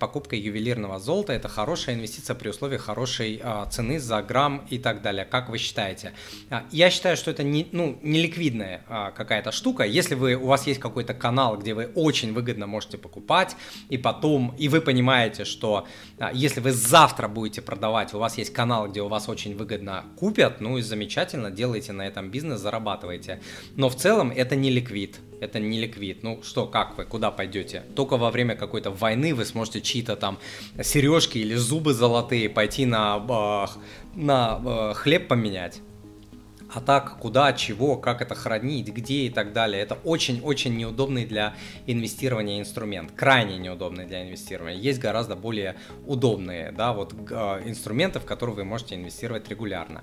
Покупка ювелирного золота – это хорошая инвестиция при условии хорошей а, цены за грамм и так далее. Как вы считаете? А, я считаю, что это не, ну, не ликвидная а, какая-то штука. Если вы, у вас есть какой-то канал, где вы очень выгодно можете покупать, и потом, и вы понимаете, что а, если вы завтра будете продавать, у вас есть канал, где у вас очень выгодно купят, ну и замечательно, делайте на этом бизнес, зарабатывайте. Но в целом это не ликвид это не ликвид. Ну что, как вы, куда пойдете? Только во время какой-то войны вы сможете чьи-то там сережки или зубы золотые пойти на, э, на э, хлеб поменять. А так, куда, чего, как это хранить, где и так далее. Это очень-очень неудобный для инвестирования инструмент. Крайне неудобный для инвестирования. Есть гораздо более удобные да, вот, э, инструменты, в которые вы можете инвестировать регулярно.